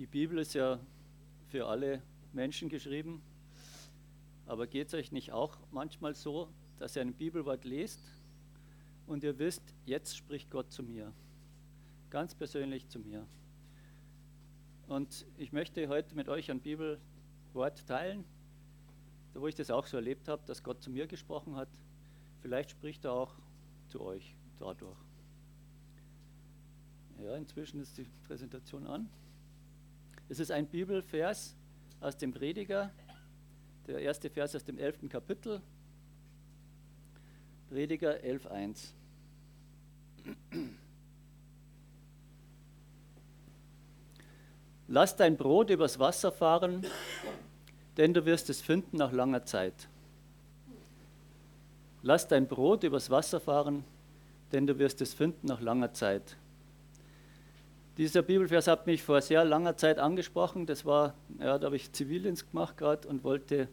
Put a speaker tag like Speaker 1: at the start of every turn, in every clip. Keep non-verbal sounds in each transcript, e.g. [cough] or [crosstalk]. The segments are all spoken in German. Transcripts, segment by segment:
Speaker 1: Die Bibel ist ja für alle Menschen geschrieben, aber geht es euch nicht auch manchmal so, dass ihr ein Bibelwort lest und ihr wisst, jetzt spricht Gott zu mir, ganz persönlich zu mir. Und ich möchte heute mit euch ein Bibelwort teilen, wo ich das auch so erlebt habe, dass Gott zu mir gesprochen hat. Vielleicht spricht er auch zu euch dadurch. Ja, inzwischen ist die Präsentation an. Es ist ein Bibelvers aus dem Prediger, der erste Vers aus dem 11. Kapitel, Prediger 11.1. Lass dein Brot übers Wasser fahren, denn du wirst es finden nach langer Zeit. Lass dein Brot übers Wasser fahren, denn du wirst es finden nach langer Zeit. Dieser Bibelvers hat mich vor sehr langer Zeit angesprochen. Das war, ja, da habe ich Zivildienst gemacht gerade und wollte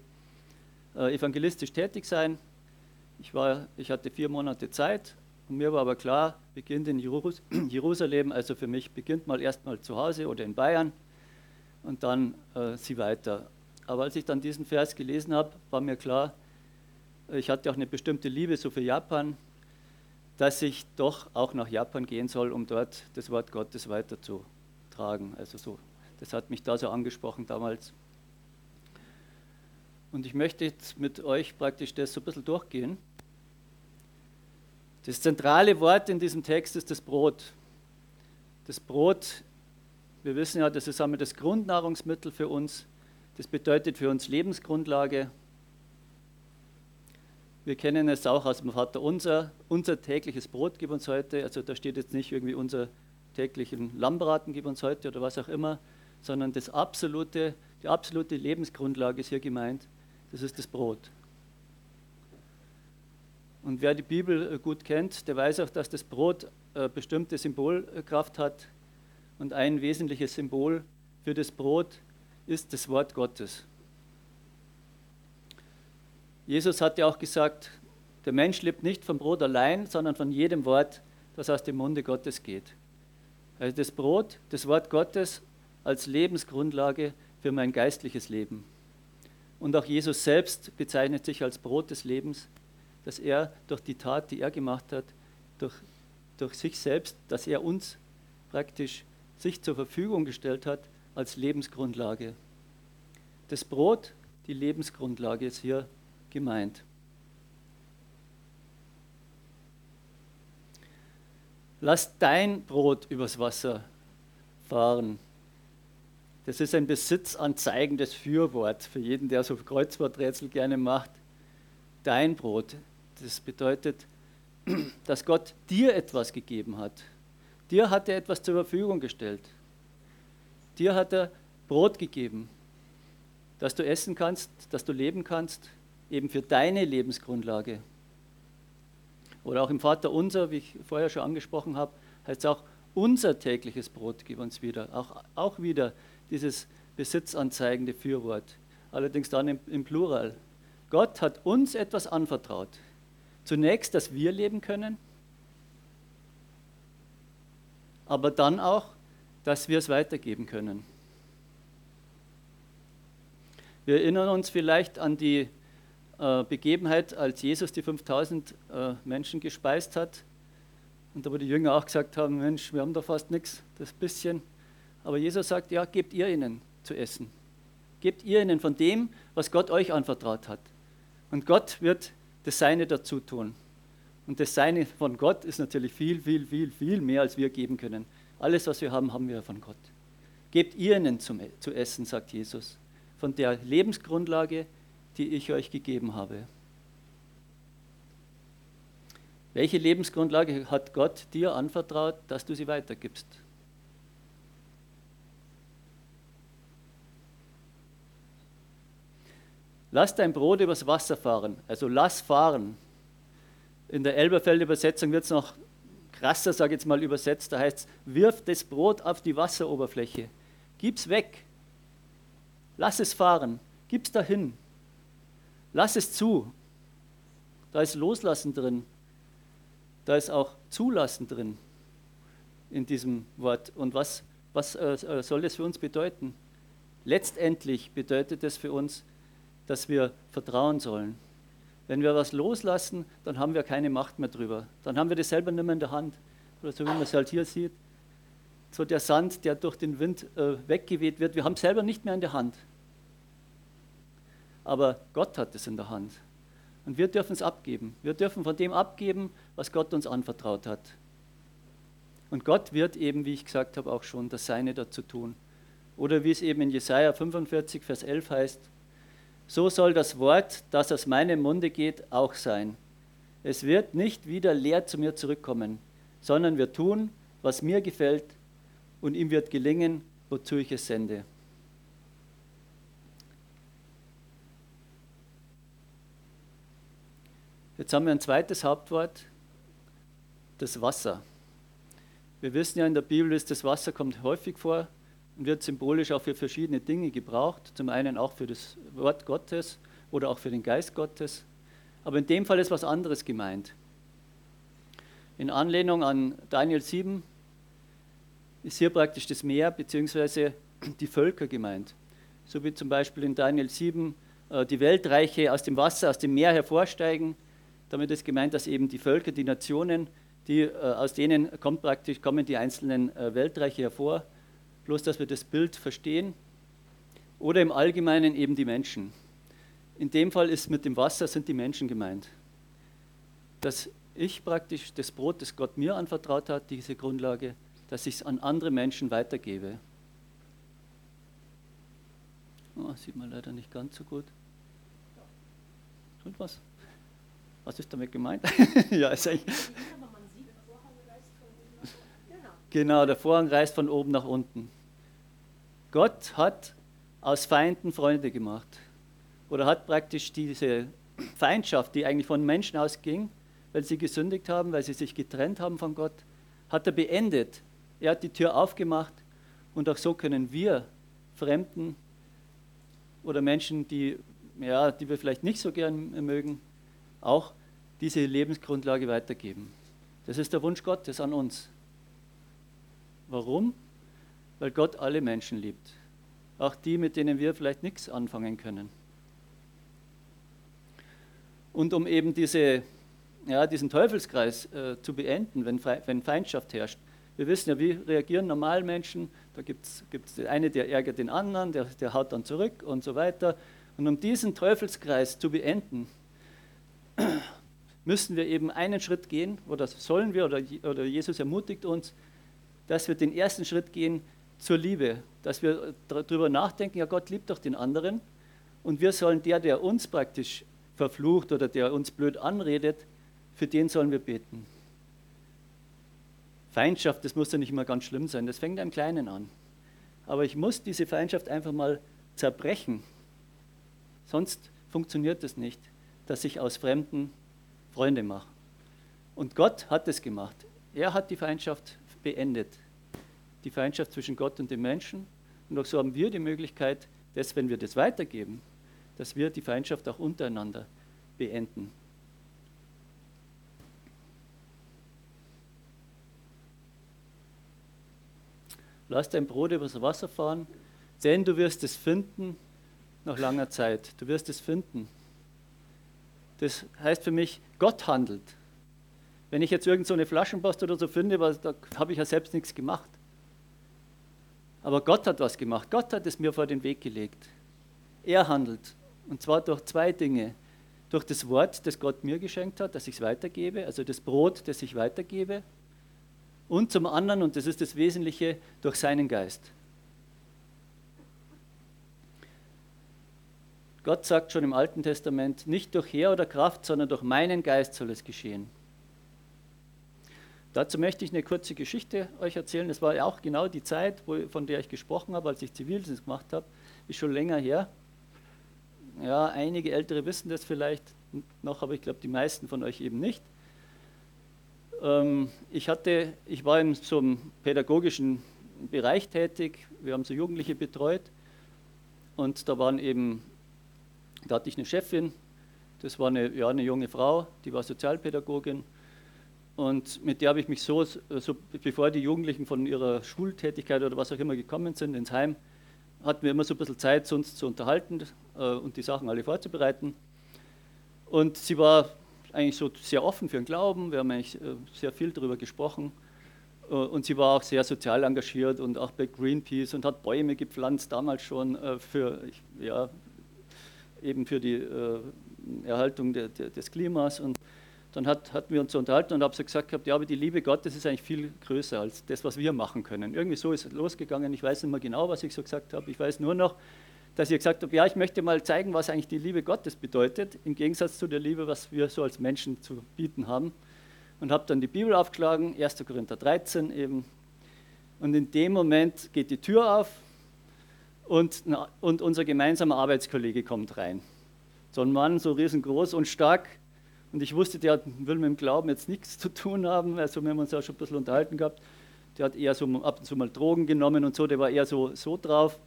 Speaker 1: äh, evangelistisch tätig sein. Ich, war, ich hatte vier Monate Zeit und mir war aber klar, beginnt in Jerus [clears throat] Jerusalem, also für mich beginnt mal erstmal zu Hause oder in Bayern und dann äh, sie weiter. Aber als ich dann diesen Vers gelesen habe, war mir klar, ich hatte auch eine bestimmte Liebe so für Japan dass ich doch auch nach Japan gehen soll, um dort das Wort Gottes weiterzutragen. Also so, das hat mich da so angesprochen damals. Und ich möchte jetzt mit euch praktisch das so ein bisschen durchgehen. Das zentrale Wort in diesem Text ist das Brot. Das Brot, wir wissen ja, das ist einmal das Grundnahrungsmittel für uns. Das bedeutet für uns Lebensgrundlage. Wir kennen es auch aus dem Vater unser. Unser tägliches Brot gib uns heute. Also da steht jetzt nicht irgendwie unser täglichen Lammbraten gib uns heute oder was auch immer, sondern das absolute, die absolute Lebensgrundlage ist hier gemeint. Das ist das Brot. Und wer die Bibel äh, gut kennt, der weiß auch, dass das Brot äh, bestimmte Symbolkraft hat. Und ein wesentliches Symbol für das Brot ist das Wort Gottes. Jesus hat ja auch gesagt, der Mensch lebt nicht vom Brot allein, sondern von jedem Wort, das aus dem Munde Gottes geht. Also das Brot, das Wort Gottes als Lebensgrundlage für mein geistliches Leben. Und auch Jesus selbst bezeichnet sich als Brot des Lebens, dass er durch die Tat, die er gemacht hat, durch, durch sich selbst, dass er uns praktisch sich zur Verfügung gestellt hat als Lebensgrundlage. Das Brot, die Lebensgrundlage ist hier gemeint. Lass dein Brot übers Wasser fahren. Das ist ein besitzanzeigendes Fürwort für jeden, der so Kreuzworträtsel gerne macht. Dein Brot, das bedeutet, dass Gott dir etwas gegeben hat. Dir hat er etwas zur Verfügung gestellt. Dir hat er Brot gegeben, dass du essen kannst, dass du leben kannst, eben für deine Lebensgrundlage. Oder auch im Vater unser, wie ich vorher schon angesprochen habe, heißt es auch, unser tägliches Brot gib uns wieder. Auch, auch wieder dieses besitzanzeigende Fürwort. Allerdings dann im, im Plural. Gott hat uns etwas anvertraut. Zunächst, dass wir leben können, aber dann auch, dass wir es weitergeben können. Wir erinnern uns vielleicht an die Begebenheit, als Jesus die 5000 äh, Menschen gespeist hat. Und da wo die Jünger auch gesagt haben, Mensch, wir haben da fast nichts, das bisschen. Aber Jesus sagt, ja, gebt ihr ihnen zu essen. Gebt ihr ihnen von dem, was Gott euch anvertraut hat. Und Gott wird das Seine dazu tun. Und das Seine von Gott ist natürlich viel, viel, viel, viel mehr, als wir geben können. Alles, was wir haben, haben wir von Gott. Gebt ihr ihnen zum, zu essen, sagt Jesus. Von der Lebensgrundlage, die ich euch gegeben habe. Welche Lebensgrundlage hat Gott dir anvertraut, dass du sie weitergibst? Lass dein Brot übers Wasser fahren, also lass fahren. In der Elberfelder Übersetzung wird es noch krasser, sage ich jetzt mal, übersetzt. Da heißt es, wirf das Brot auf die Wasseroberfläche, gib's weg, lass es fahren, gib's dahin. Lass es zu. Da ist Loslassen drin. Da ist auch Zulassen drin in diesem Wort. Und was, was äh, soll das für uns bedeuten? Letztendlich bedeutet es für uns, dass wir vertrauen sollen. Wenn wir was loslassen, dann haben wir keine Macht mehr drüber. Dann haben wir das selber nicht mehr in der Hand. Oder so wie man es halt hier sieht. So der Sand, der durch den Wind äh, weggeweht wird, wir haben es selber nicht mehr in der Hand. Aber Gott hat es in der Hand. Und wir dürfen es abgeben. Wir dürfen von dem abgeben, was Gott uns anvertraut hat. Und Gott wird eben, wie ich gesagt habe, auch schon das Seine dazu tun. Oder wie es eben in Jesaja 45, Vers 11 heißt: So soll das Wort, das aus meinem Munde geht, auch sein. Es wird nicht wieder leer zu mir zurückkommen, sondern wir tun, was mir gefällt, und ihm wird gelingen, wozu ich es sende. Jetzt haben wir ein zweites Hauptwort, das Wasser. Wir wissen ja in der Bibel, dass das Wasser kommt häufig vor und wird symbolisch auch für verschiedene Dinge gebraucht. Zum einen auch für das Wort Gottes oder auch für den Geist Gottes. Aber in dem Fall ist was anderes gemeint. In Anlehnung an Daniel 7 ist hier praktisch das Meer bzw. die Völker gemeint. So wie zum Beispiel in Daniel 7 äh, die Weltreiche aus dem Wasser, aus dem Meer hervorsteigen damit ist gemeint, dass eben die Völker, die Nationen, die, äh, aus denen kommt praktisch, kommen die einzelnen äh, Weltreiche hervor, bloß dass wir das Bild verstehen. Oder im Allgemeinen eben die Menschen. In dem Fall ist mit dem Wasser sind die Menschen gemeint. Dass ich praktisch das Brot, das Gott mir anvertraut hat, diese Grundlage, dass ich es an andere Menschen weitergebe. Oh, sieht man leider nicht ganz so gut. Tut was? Was ist damit gemeint? [laughs] ja, ist eigentlich. Genau, der Vorhang reißt von oben nach unten. Gott hat aus Feinden Freunde gemacht. Oder hat praktisch diese Feindschaft, die eigentlich von Menschen ausging, weil sie gesündigt haben, weil sie sich getrennt haben von Gott, hat er beendet. Er hat die Tür aufgemacht und auch so können wir Fremden oder Menschen, die, ja, die wir vielleicht nicht so gern mögen, auch diese Lebensgrundlage weitergeben. Das ist der Wunsch Gottes an uns. Warum? Weil Gott alle Menschen liebt. Auch die, mit denen wir vielleicht nichts anfangen können. Und um eben diese, ja, diesen Teufelskreis äh, zu beenden, wenn, wenn Feindschaft herrscht. Wir wissen ja, wie reagieren normal Menschen. Da gibt es den einen, der ärgert den anderen, der, der haut dann zurück und so weiter. Und um diesen Teufelskreis zu beenden, müssen wir eben einen Schritt gehen, oder sollen wir, oder, oder Jesus ermutigt uns, dass wir den ersten Schritt gehen zur Liebe, dass wir darüber nachdenken, ja Gott liebt doch den anderen und wir sollen der, der uns praktisch verflucht oder der uns blöd anredet, für den sollen wir beten. Feindschaft, das muss ja nicht immer ganz schlimm sein, das fängt am Kleinen an. Aber ich muss diese Feindschaft einfach mal zerbrechen. Sonst funktioniert es nicht, dass ich aus Fremden Freunde mache. Und Gott hat es gemacht. Er hat die Feindschaft beendet. Die Feindschaft zwischen Gott und dem Menschen. Und auch so haben wir die Möglichkeit, dass, wenn wir das weitergeben, dass wir die Feindschaft auch untereinander beenden. Lass dein Brot übers Wasser fahren, denn du wirst es finden nach langer Zeit. Du wirst es finden. Das heißt für mich, Gott handelt. Wenn ich jetzt irgend so eine Flaschenpost oder so finde, da habe ich ja selbst nichts gemacht. Aber Gott hat was gemacht. Gott hat es mir vor den Weg gelegt. Er handelt. Und zwar durch zwei Dinge. Durch das Wort, das Gott mir geschenkt hat, dass ich es weitergebe, also das Brot, das ich weitergebe. Und zum anderen, und das ist das Wesentliche, durch seinen Geist. Gott sagt schon im Alten Testament, nicht durch Heer oder Kraft, sondern durch meinen Geist soll es geschehen. Dazu möchte ich eine kurze Geschichte euch erzählen. Das war ja auch genau die Zeit, wo, von der ich gesprochen habe, als ich Zivildienst gemacht habe. Ist schon länger her. Ja, einige Ältere wissen das vielleicht noch, aber ich glaube, die meisten von euch eben nicht. Ähm, ich, hatte, ich war in so einem pädagogischen Bereich tätig. Wir haben so Jugendliche betreut. Und da waren eben da hatte ich eine Chefin, das war eine, ja, eine junge Frau, die war Sozialpädagogin. und mit der habe ich mich so, so, bevor die Jugendlichen von ihrer Schultätigkeit oder was auch immer gekommen sind ins Heim, hatten wir immer so ein bisschen Zeit, uns zu unterhalten äh, und die Sachen alle vorzubereiten. Und sie war eigentlich so sehr offen für den Glauben, wir haben eigentlich äh, sehr viel darüber gesprochen. Äh, und sie war auch sehr sozial engagiert und auch bei Greenpeace und hat Bäume gepflanzt, damals schon äh, für, ja, eben für die äh, Erhaltung de, de, des Klimas. Und dann hat, hatten wir uns unterhalten und habe so gesagt, gehabt, ja, aber die Liebe Gottes ist eigentlich viel größer als das, was wir machen können. Irgendwie so ist es losgegangen. Ich weiß nicht mehr genau, was ich so gesagt habe. Ich weiß nur noch, dass ich gesagt habe, ja, ich möchte mal zeigen, was eigentlich die Liebe Gottes bedeutet, im Gegensatz zu der Liebe, was wir so als Menschen zu bieten haben. Und habe dann die Bibel aufgeschlagen, 1. Korinther 13 eben. Und in dem Moment geht die Tür auf und, und unser gemeinsamer Arbeitskollege kommt rein. So ein Mann, so riesengroß und stark, und ich wusste, der will mit dem Glauben jetzt nichts zu tun haben. Also wir haben uns ja schon ein bisschen unterhalten gehabt. Der hat eher so ab und zu mal Drogen genommen und so, der war eher so, so drauf.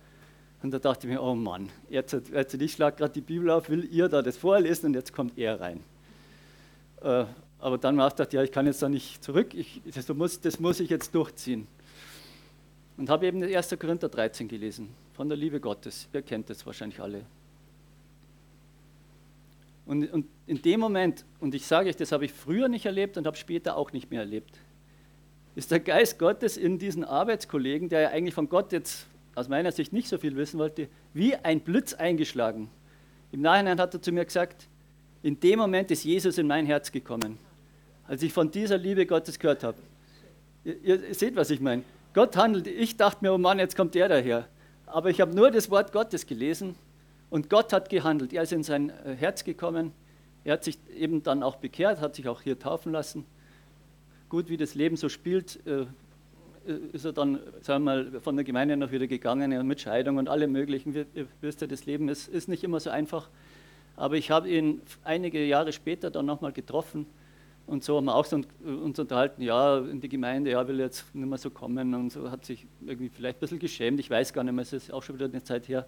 Speaker 1: Und da dachte ich mir, oh Mann, jetzt, jetzt ich schlage gerade die Bibel auf, will ihr da das vorlesen und jetzt kommt er rein. Äh, aber dann habe ich gedacht, ja, ich kann jetzt da nicht zurück, ich, das, muss, das muss ich jetzt durchziehen. Und habe eben 1. Korinther 13 gelesen, von der Liebe Gottes. Ihr kennt das wahrscheinlich alle. Und, und in dem Moment, und ich sage euch, das habe ich früher nicht erlebt und habe später auch nicht mehr erlebt, ist der Geist Gottes in diesen Arbeitskollegen, der ja eigentlich von Gott jetzt aus meiner Sicht nicht so viel wissen wollte, wie ein Blitz eingeschlagen. Im Nachhinein hat er zu mir gesagt, in dem Moment ist Jesus in mein Herz gekommen, als ich von dieser Liebe Gottes gehört habe. Ihr, ihr seht, was ich meine. Gott handelt, ich dachte mir, oh Mann, jetzt kommt der daher. Aber ich habe nur das Wort Gottes gelesen und Gott hat gehandelt. Er ist in sein äh, Herz gekommen. Er hat sich eben dann auch bekehrt, hat sich auch hier taufen lassen. Gut, wie das Leben so spielt, äh, ist er dann, sagen wir mal, von der Gemeinde noch wieder gegangen mit Scheidung und allem Möglichen. Ihr wisst ja, das Leben ist, ist nicht immer so einfach. Aber ich habe ihn einige Jahre später dann nochmal getroffen und so haben wir auch so uns unterhalten, ja, in die Gemeinde, ja, will jetzt nicht mehr so kommen und so hat sich irgendwie vielleicht ein bisschen geschämt. Ich weiß gar nicht mehr, es ist auch schon wieder eine Zeit her.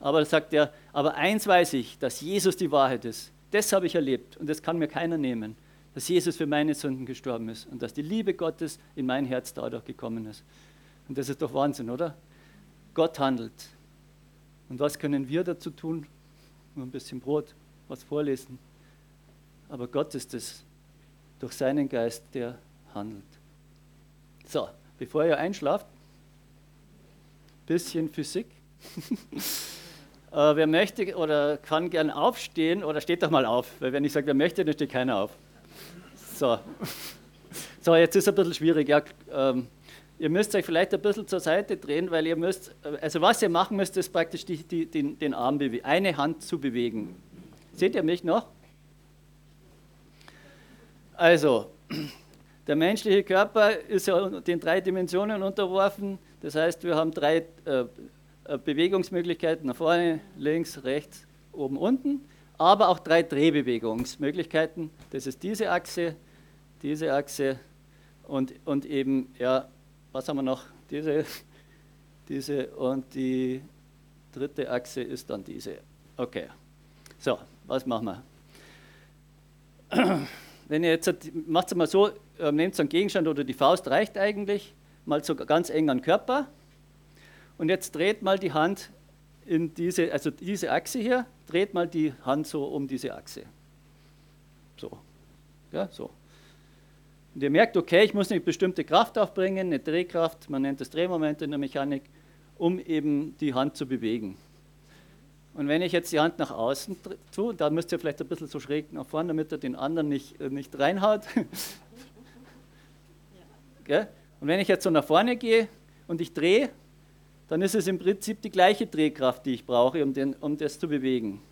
Speaker 1: Aber da sagt er, aber eins weiß ich, dass Jesus die Wahrheit ist. Das habe ich erlebt und das kann mir keiner nehmen, dass Jesus für meine Sünden gestorben ist und dass die Liebe Gottes in mein Herz dadurch gekommen ist. Und das ist doch Wahnsinn, oder? Gott handelt. Und was können wir dazu tun? Nur ein bisschen Brot, was vorlesen. Aber Gott ist es, durch seinen Geist, der handelt. So, bevor ihr einschlaft, bisschen Physik. [laughs] Äh, wer möchte oder kann gern aufstehen oder steht doch mal auf, weil wenn ich sage, wer möchte, dann steht keiner auf. So, so jetzt ist es ein bisschen schwierig. Ja, ähm, ihr müsst euch vielleicht ein bisschen zur Seite drehen, weil ihr müsst, also was ihr machen müsst, ist praktisch die, die, den, den Arm bewegen, eine Hand zu bewegen. Seht ihr mich noch? Also, der menschliche Körper ist ja den drei Dimensionen unterworfen. Das heißt, wir haben drei äh, äh, Bewegungsmöglichkeiten nach vorne, links, rechts, oben, unten, aber auch drei Drehbewegungsmöglichkeiten. Das ist diese Achse, diese Achse und, und eben, ja, was haben wir noch? Diese, diese und die dritte Achse ist dann diese. Okay, so, was machen wir? Wenn ihr jetzt, macht es mal so, äh, nehmt einen Gegenstand oder die Faust reicht eigentlich, mal so ganz eng an den Körper und jetzt dreht mal die Hand in diese, also diese Achse hier, dreht mal die Hand so um diese Achse. So. Ja, so. Und ihr merkt, okay, ich muss eine bestimmte Kraft aufbringen, eine Drehkraft, man nennt das Drehmoment in der Mechanik, um eben die Hand zu bewegen. Und wenn ich jetzt die Hand nach außen tue, da müsst ihr vielleicht ein bisschen so schräg nach vorne, damit er den anderen nicht, äh, nicht reinhaut. [laughs] Ja. Und wenn ich jetzt so nach vorne gehe und ich drehe, dann ist es im Prinzip die gleiche Drehkraft, die ich brauche, um, den, um das zu bewegen.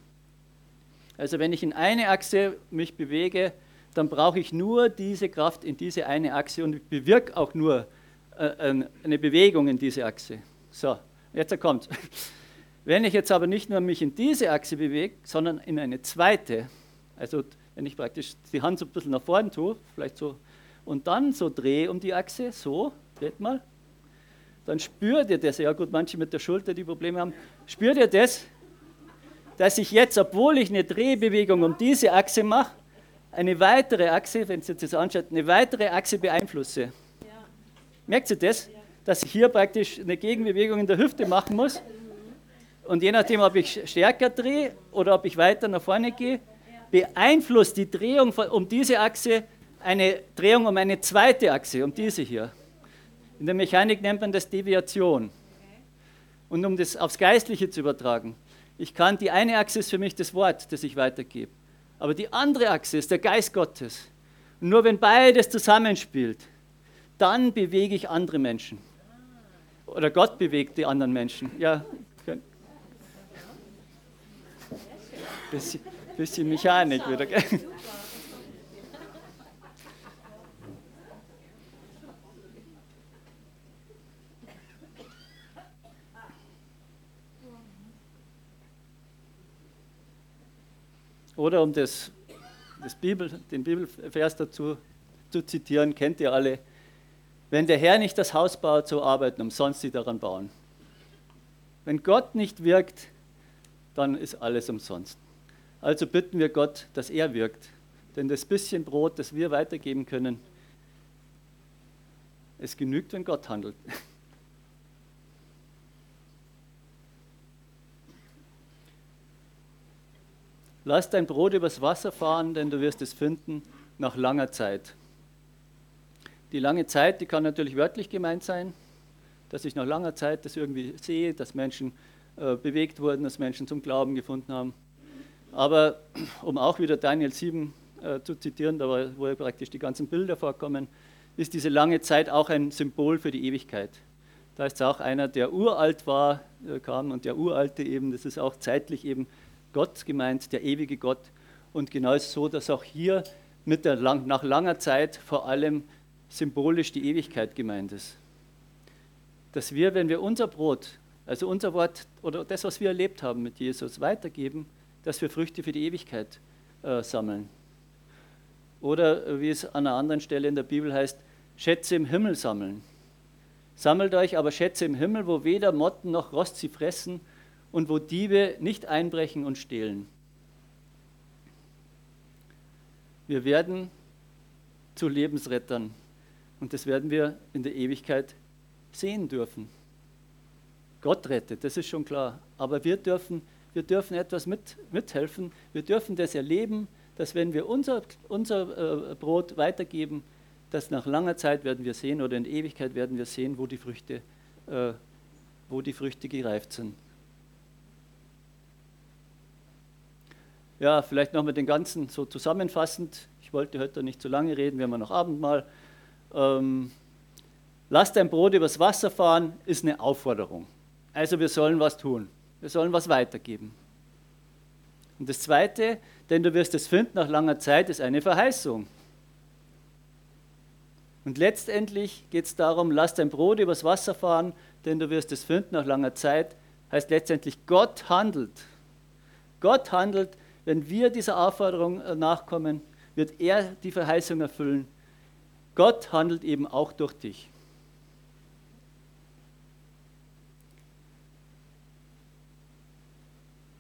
Speaker 1: Also wenn ich in eine Achse mich bewege, dann brauche ich nur diese Kraft in diese eine Achse und ich bewirke auch nur äh, eine Bewegung in diese Achse. So, jetzt kommt. [laughs] Wenn ich jetzt aber nicht nur mich in diese Achse bewege, sondern in eine zweite, also wenn ich praktisch die Hand so ein bisschen nach vorne tue, vielleicht so, und dann so drehe um die Achse, so, seht mal, dann spürt ihr das. Ja gut, manche mit der Schulter, die Probleme haben. Spürt ihr das, dass ich jetzt, obwohl ich eine Drehbewegung um diese Achse mache, eine weitere Achse, wenn Sie das anschaut, eine weitere Achse beeinflusse. Ja. Merkt ihr das? Dass ich hier praktisch eine Gegenbewegung in der Hüfte machen muss. Und je nachdem, ob ich stärker drehe oder ob ich weiter nach vorne gehe, beeinflusst die Drehung um diese Achse eine Drehung um eine zweite Achse, um diese hier. In der Mechanik nennt man das Deviation. Und um das aufs Geistliche zu übertragen, ich kann, die eine Achse ist für mich das Wort, das ich weitergebe. Aber die andere Achse ist der Geist Gottes. Und nur wenn beides zusammenspielt, dann bewege ich andere Menschen. Oder Gott bewegt die anderen Menschen. Ja, bisschen, bisschen Mechanik wieder. Oder um das, das Bibel, den Bibelvers dazu zu zitieren, kennt ihr alle. Wenn der Herr nicht das Haus baut, so arbeiten umsonst die daran bauen. Wenn Gott nicht wirkt, dann ist alles umsonst. Also bitten wir Gott, dass er wirkt. Denn das bisschen Brot, das wir weitergeben können, es genügt, wenn Gott handelt. [laughs] Lass dein Brot übers Wasser fahren, denn du wirst es finden nach langer Zeit. Die lange Zeit, die kann natürlich wörtlich gemeint sein, dass ich nach langer Zeit das irgendwie sehe, dass Menschen äh, bewegt wurden, dass Menschen zum Glauben gefunden haben. Aber [clears throat] um auch wieder Daniel 7 äh, zu zitieren, da wo ja praktisch die ganzen Bilder vorkommen, ist diese lange Zeit auch ein Symbol für die Ewigkeit. Da ist auch einer, der uralt war, äh, kam und der Uralte eben, das ist auch zeitlich eben Gott gemeint, der ewige Gott. Und genau ist so, dass auch hier mit der lang, nach langer Zeit vor allem symbolisch die Ewigkeit gemeint ist. Dass wir, wenn wir unser Brot, also unser Wort oder das, was wir erlebt haben mit Jesus, weitergeben, dass wir Früchte für die Ewigkeit äh, sammeln. Oder äh, wie es an einer anderen Stelle in der Bibel heißt, Schätze im Himmel sammeln. Sammelt euch aber Schätze im Himmel, wo weder Motten noch Rost sie fressen und wo Diebe nicht einbrechen und stehlen. Wir werden zu Lebensrettern und das werden wir in der Ewigkeit sehen dürfen. Gott rettet, das ist schon klar. Aber wir dürfen, wir dürfen etwas mit, mithelfen. Wir dürfen das erleben, dass wenn wir unser, unser äh, Brot weitergeben, dass nach langer Zeit werden wir sehen oder in Ewigkeit werden wir sehen, wo die Früchte, äh, wo die Früchte gereift sind. Ja, vielleicht nochmal den ganzen so zusammenfassend. Ich wollte heute nicht zu lange reden, wir haben noch Abendmahl. Ähm, Lass dein Brot übers Wasser fahren, ist eine Aufforderung. Also wir sollen was tun. Wir sollen was weitergeben. Und das Zweite, denn du wirst es finden nach langer Zeit, ist eine Verheißung. Und letztendlich geht es darum, lass dein Brot übers Wasser fahren, denn du wirst es finden nach langer Zeit, heißt letztendlich, Gott handelt. Gott handelt wenn wir dieser Aufforderung äh, nachkommen, wird er die Verheißung erfüllen. Gott handelt eben auch durch dich.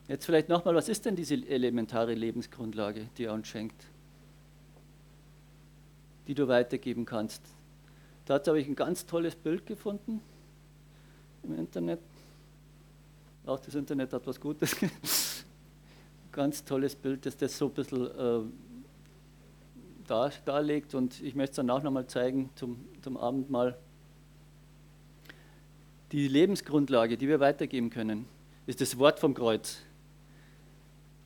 Speaker 1: Jetzt vielleicht nochmal, was ist denn diese elementare Lebensgrundlage, die er uns schenkt, die du weitergeben kannst? Dazu habe ich ein ganz tolles Bild gefunden im Internet. Auch das Internet hat was Gutes [laughs] ganz tolles Bild, das das so ein bisschen äh, dar, darlegt und ich möchte es dann auch nochmal zeigen zum, zum Abendmahl. Die Lebensgrundlage, die wir weitergeben können, ist das Wort vom Kreuz.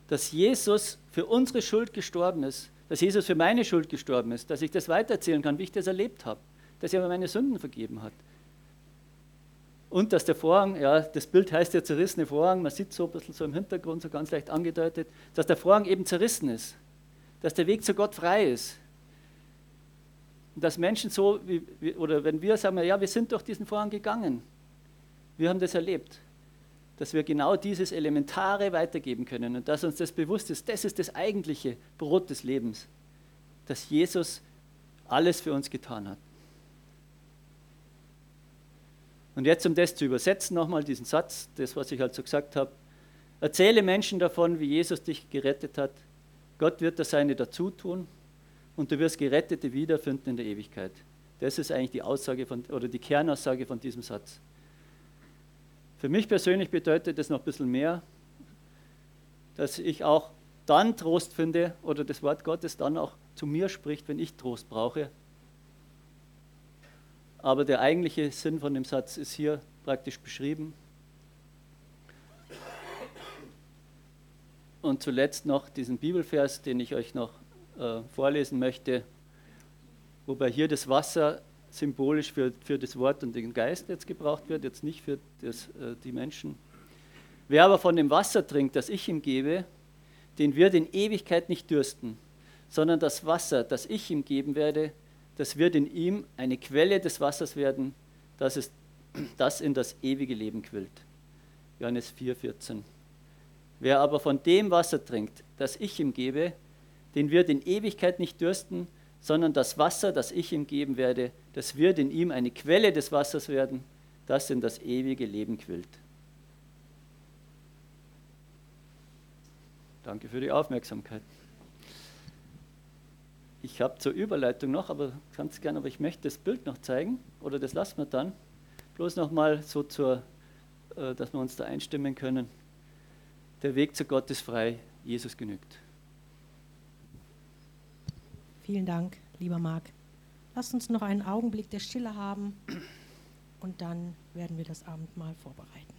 Speaker 1: Dass Jesus für unsere Schuld gestorben ist, dass Jesus für meine Schuld gestorben ist, dass ich das weitererzählen kann, wie ich das erlebt habe, dass er mir meine Sünden vergeben hat. Und dass der Vorhang, ja, das Bild heißt ja zerrissene Vorhang, man sieht so ein bisschen so im Hintergrund, so ganz leicht angedeutet, dass der Vorhang eben zerrissen ist, dass der Weg zu Gott frei ist. Und dass Menschen so, wie, oder wenn wir sagen, ja, wir sind durch diesen Vorhang gegangen, wir haben das erlebt, dass wir genau dieses Elementare weitergeben können und dass uns das bewusst ist, das ist das eigentliche Brot des Lebens, dass Jesus alles für uns getan hat. Und jetzt, um das zu übersetzen, nochmal diesen Satz, das, was ich halt so gesagt habe. Erzähle Menschen davon, wie Jesus dich gerettet hat. Gott wird das Seine dazu tun. und du wirst Gerettete wiederfinden in der Ewigkeit. Das ist eigentlich die Aussage von, oder die Kernaussage von diesem Satz. Für mich persönlich bedeutet das noch ein bisschen mehr, dass ich auch dann Trost finde oder das Wort Gottes dann auch zu mir spricht, wenn ich Trost brauche. Aber der eigentliche Sinn von dem Satz ist hier praktisch beschrieben. Und zuletzt noch diesen Bibelvers, den ich euch noch äh, vorlesen möchte, wobei hier das Wasser symbolisch für, für das Wort und den Geist jetzt gebraucht wird, jetzt nicht für das, äh, die Menschen. Wer aber von dem Wasser trinkt, das ich ihm gebe, den wird in Ewigkeit nicht dürsten, sondern das Wasser, das ich ihm geben werde, das wird in ihm eine Quelle des Wassers werden, das, ist, [clears throat] das in das ewige Leben quillt. Johannes 4,14. Wer aber von dem Wasser trinkt, das ich ihm gebe, den wird in Ewigkeit nicht dürsten, sondern das Wasser, das ich ihm geben werde, das wird in ihm eine Quelle des Wassers werden, das in das ewige Leben quillt. Danke für die Aufmerksamkeit. Ich habe zur Überleitung noch, aber ganz gerne, aber ich möchte das Bild noch zeigen oder das lassen wir dann. Bloß nochmal so zur, äh, dass wir uns da einstimmen können. Der Weg zu Gott ist frei, Jesus genügt.
Speaker 2: Vielen Dank, lieber Marc. Lasst uns noch einen Augenblick der Stille haben und dann werden wir das Abendmahl vorbereiten.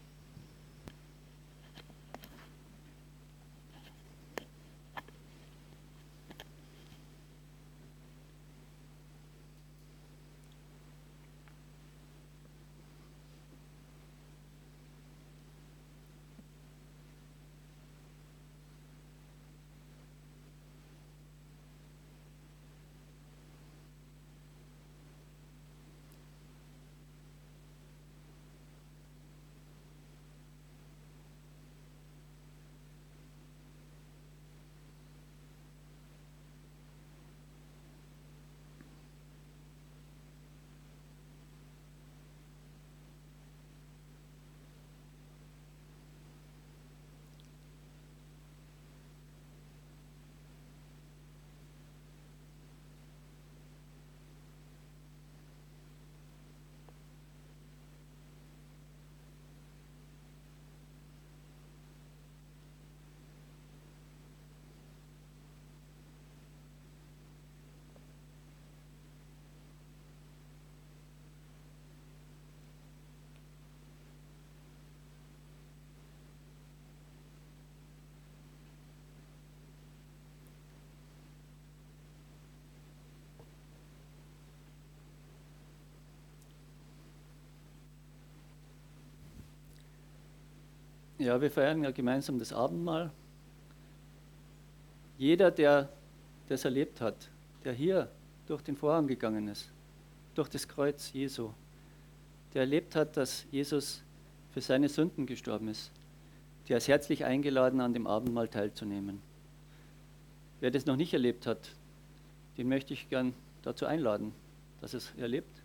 Speaker 1: Ja, wir feiern ja gemeinsam das Abendmahl. Jeder, der das erlebt hat, der hier durch den Vorhang gegangen ist, durch das Kreuz Jesu, der erlebt hat, dass Jesus für seine Sünden gestorben ist, der ist herzlich eingeladen, an dem Abendmahl teilzunehmen. Wer das noch nicht erlebt hat, den möchte ich gern dazu einladen, dass es erlebt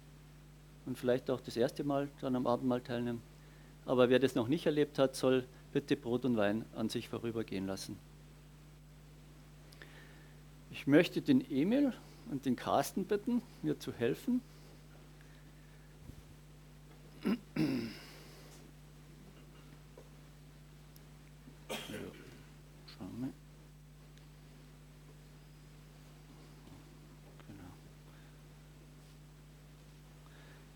Speaker 1: und vielleicht auch das erste Mal dann am Abendmahl teilnimmt aber wer das noch nicht erlebt hat, soll bitte Brot und Wein an sich vorübergehen lassen. Ich möchte den Emil und den Carsten bitten, mir zu helfen.